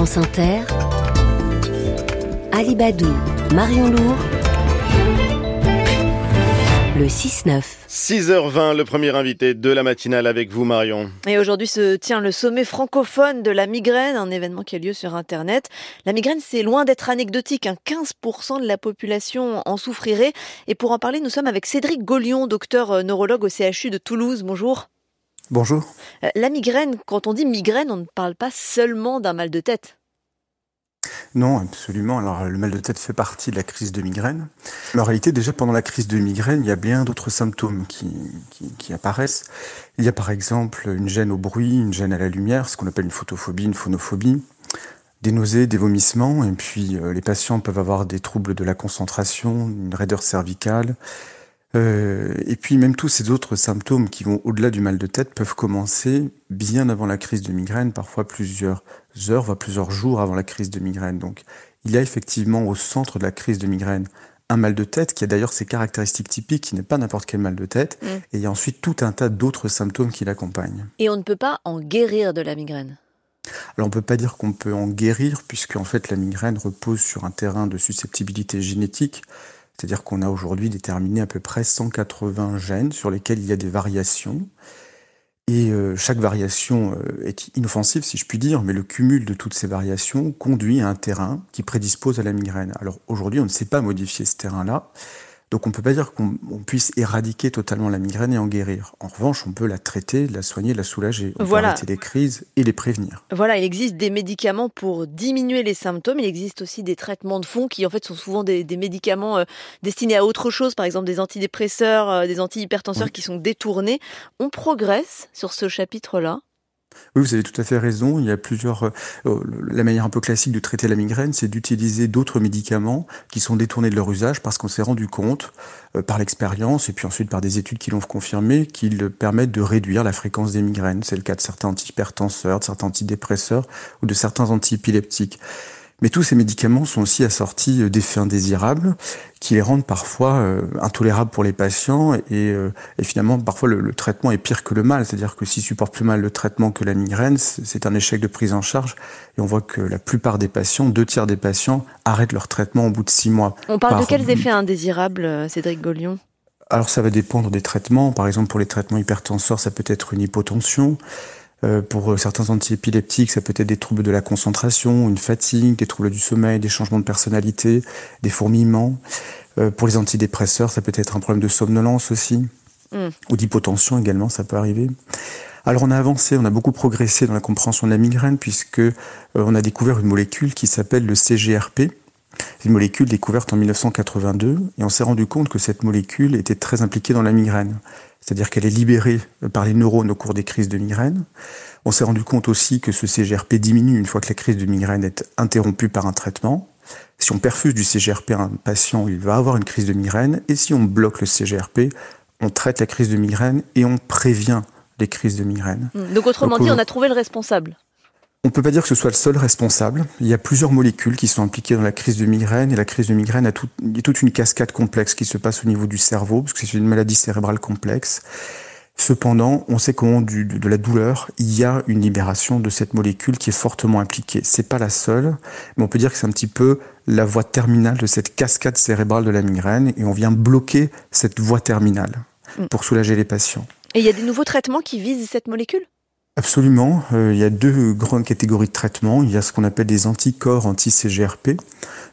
France Inter, Alibadou, Marion Lourd, le 6-9. 6h20, le premier invité de la matinale avec vous, Marion. Et aujourd'hui se tient le sommet francophone de la migraine, un événement qui a lieu sur Internet. La migraine, c'est loin d'être anecdotique. 15% hein. de la population en souffrirait. Et pour en parler, nous sommes avec Cédric Gaulion, docteur euh, neurologue au CHU de Toulouse. Bonjour. Bonjour. Euh, la migraine, quand on dit migraine, on ne parle pas seulement d'un mal de tête. Non, absolument. Alors, le mal de tête fait partie de la crise de migraine. Mais en réalité, déjà pendant la crise de migraine, il y a bien d'autres symptômes qui, qui, apparaissent. Il y a par exemple une gêne au bruit, une gêne à la lumière, ce qu'on appelle une photophobie, une phonophobie, des nausées, des vomissements, et puis euh, les patients peuvent avoir des troubles de la concentration, une raideur cervicale, euh, et puis même tous ces autres symptômes qui vont au-delà du mal de tête peuvent commencer bien avant la crise de migraine, parfois plusieurs heures, voire plusieurs jours avant la crise de migraine. Donc il y a effectivement au centre de la crise de migraine un mal de tête qui a d'ailleurs ses caractéristiques typiques, qui n'est pas n'importe quel mal de tête, mm. et il y a ensuite tout un tas d'autres symptômes qui l'accompagnent. Et on ne peut pas en guérir de la migraine? Alors on ne peut pas dire qu'on peut en guérir, puisque en fait la migraine repose sur un terrain de susceptibilité génétique. C'est-à-dire qu'on a aujourd'hui déterminé à peu près 180 gènes sur lesquels il y a des variations. Et euh, chaque variation euh, est inoffensive, si je puis dire, mais le cumul de toutes ces variations conduit à un terrain qui prédispose à la migraine. Alors aujourd'hui, on ne sait pas modifier ce terrain-là. Donc on ne peut pas dire qu'on puisse éradiquer totalement la migraine et en guérir. En revanche, on peut la traiter, la soigner, la soulager. On voilà. peut arrêter les crises et les prévenir. Voilà, il existe des médicaments pour diminuer les symptômes. Il existe aussi des traitements de fond qui en fait sont souvent des, médicaments euh, destinés à autre chose, par exemple des antidépresseurs, euh, des antihypertenseurs qui sont détournés. On progresse sur ce chapitre-là oui, vous avez tout à fait raison. Il y a plusieurs. Euh, euh, la manière un peu classique de traiter la migraine, c'est d'utiliser d'autres médicaments qui sont détournés de leur usage parce qu'on s'est rendu compte euh, par l'expérience et puis ensuite par des études qui l'ont confirmé qu'ils permettent de réduire la fréquence des migraines. C'est le cas de certains antihypertenseurs, de certains antidépresseurs ou de certains antiépileptiques. Mais tous ces médicaments sont aussi assortis euh, d'effets indésirables qui les rendent parfois euh, intolérables pour les patients et, euh, et finalement parfois le, traitement est pire que le mal, c'est-à-dire que s'ils supportent plus mal le traitement que la migraine, c'est un échec de prise en charge et on voit que la plupart des patients, deux tiers des patients arrêtent leur traitement au bout de six mois. On parle de quels effets indésirables, Cédric Gaulion? Alors ça va dépendre des traitements. Par exemple, pour les traitements hypertenseurs, ça peut être une hypotension. Euh, pour certains antiépileptiques, ça peut être des troubles de la concentration, une fatigue, des troubles du sommeil, des changements de personnalité, des fourmillements. Euh, pour les antidépresseurs, ça peut être un problème de somnolence aussi, mm. ou d'hypotension également, ça peut arriver. Alors on a avancé, on a beaucoup progressé dans la compréhension de la migraine puisque euh, on a découvert une molécule qui s'appelle le CGRP. Une molécule découverte en 1982 et on s'est rendu compte que cette molécule était très impliquée dans la migraine c'est-à-dire qu'elle est libérée par les neurones au cours des crises de migraine. On s'est rendu compte aussi que ce CGRP diminue une fois que la crise de migraine est interrompue par un traitement. Si on perfuse du CGRP à un patient, il va avoir une crise de migraine. Et si on bloque le CGRP, on traite la crise de migraine et on prévient les crises de migraine. Donc autrement dit, on a trouvé le responsable. On ne peut pas dire que ce soit le seul responsable. Il y a plusieurs molécules qui sont impliquées dans la crise de migraine et la crise de migraine a, toute une cascade complexe qui se passe au niveau du cerveau parce que c'est une maladie cérébrale complexe. Cependant, on sait qu'au moment de la douleur, il y a une libération de cette molécule qui est fortement impliquée. C'est pas la seule, mais on peut dire que c'est un petit peu la voie terminale de cette cascade cérébrale de la migraine et on vient bloquer cette voie terminale mm. pour soulager les patients. Et il y a des nouveaux traitements qui visent cette molécule? Absolument. Euh, il y a deux grandes catégories de traitements. Il y a ce qu'on appelle des anticorps anti-CGRP.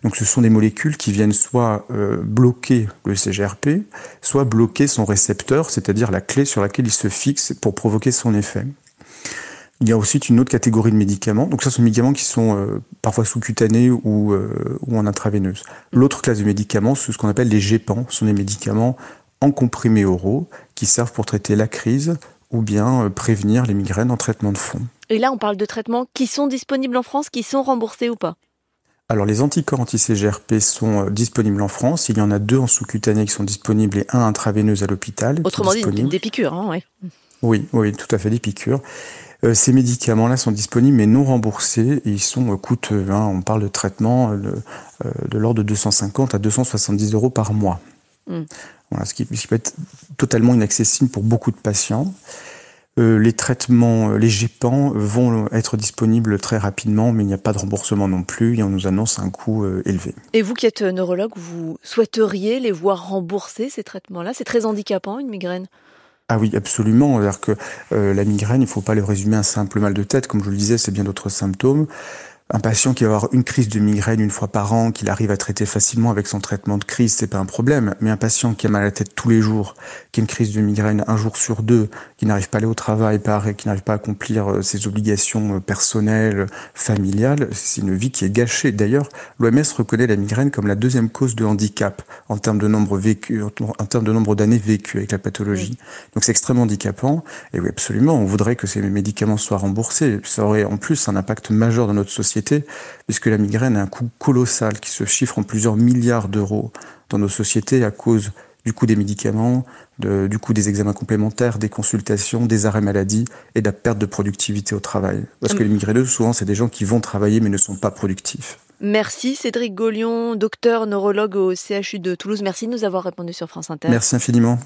Donc ce sont des molécules qui viennent soit euh, bloquer le CGRP, soit bloquer son récepteur, c'est-à-dire la clé sur laquelle il se fixe pour provoquer son effet. Il y a aussi une autre catégorie de médicaments. Donc ça, ce sont des médicaments qui sont euh, parfois sous-cutanés ou, ou en intraveineuse. L'autre classe de médicaments, c'est ce qu'on appelle les GEPAN. Ce sont des médicaments en comprimés oraux qui servent pour traiter la crise, ou bien euh, prévenir les migraines en traitement de fond. Et là, on parle de traitements qui sont disponibles en France, qui sont remboursés ou pas? Alors les anticorps anti-CGRP sont euh, disponibles en France. Il y en a deux en sous-cutané qui sont disponibles et un intraveineuse à l'hôpital. Autrement dit, des piqûres, hein, ouais. Oui, oui, tout à fait, des piqûres. Euh, ces médicaments-là sont disponibles mais non remboursés et ils sont coûteux. Hein. on parle de traitements de l'ordre de 250 à 270 euros par mois. Voilà, ce, qui, peut être totalement inaccessible pour beaucoup de patients. euh, les traitements, les GEPAN vont être disponibles très rapidement, mais il n'y a pas de remboursement non plus et on nous annonce un coût élevé. Et vous qui êtes neurologue, vous souhaiteriez les voir rembourser ces traitements-là? C'est très handicapant une migraine? Ah oui, absolument. C'est-à-dire que la migraine, il ne faut pas le résumer à un simple mal de tête. Comme je le disais, c'est bien d'autres symptômes. Un patient qui va avoir une crise de migraine une fois par an, qu'il arrive à traiter facilement avec son traitement de crise, c'est pas un problème. Mais un patient qui a mal à la tête tous les jours, qui a une crise de migraine un jour sur deux, qui n'arrive pas à aller au travail, qui n'arrive pas à accomplir euh, ses obligations euh, personnelles, familiales, c'est une vie qui est gâchée. D'ailleurs, l'OMS reconnaît la migraine comme la deuxième cause de handicap en termes de nombre vécu, en termes de nombre d'années vécues avec la pathologie. Donc c'est extrêmement handicapant. Et oui, absolument, on voudrait que ces médicaments soient remboursés. Ça aurait en plus un impact majeur dans notre société puisque la migraine a un coût colossal qui se chiffre en plusieurs milliards d'euros dans nos sociétés à cause du coût des médicaments, du coût des examens complémentaires, des consultations, des arrêts maladie et de la perte de productivité au travail. Parce que les migraineux, souvent, c'est des gens qui vont travailler mais ne sont pas productifs. Merci Cédric Gaulion, docteur neurologue au CHU de Toulouse. Merci de nous avoir répondu sur France Inter. Merci infiniment.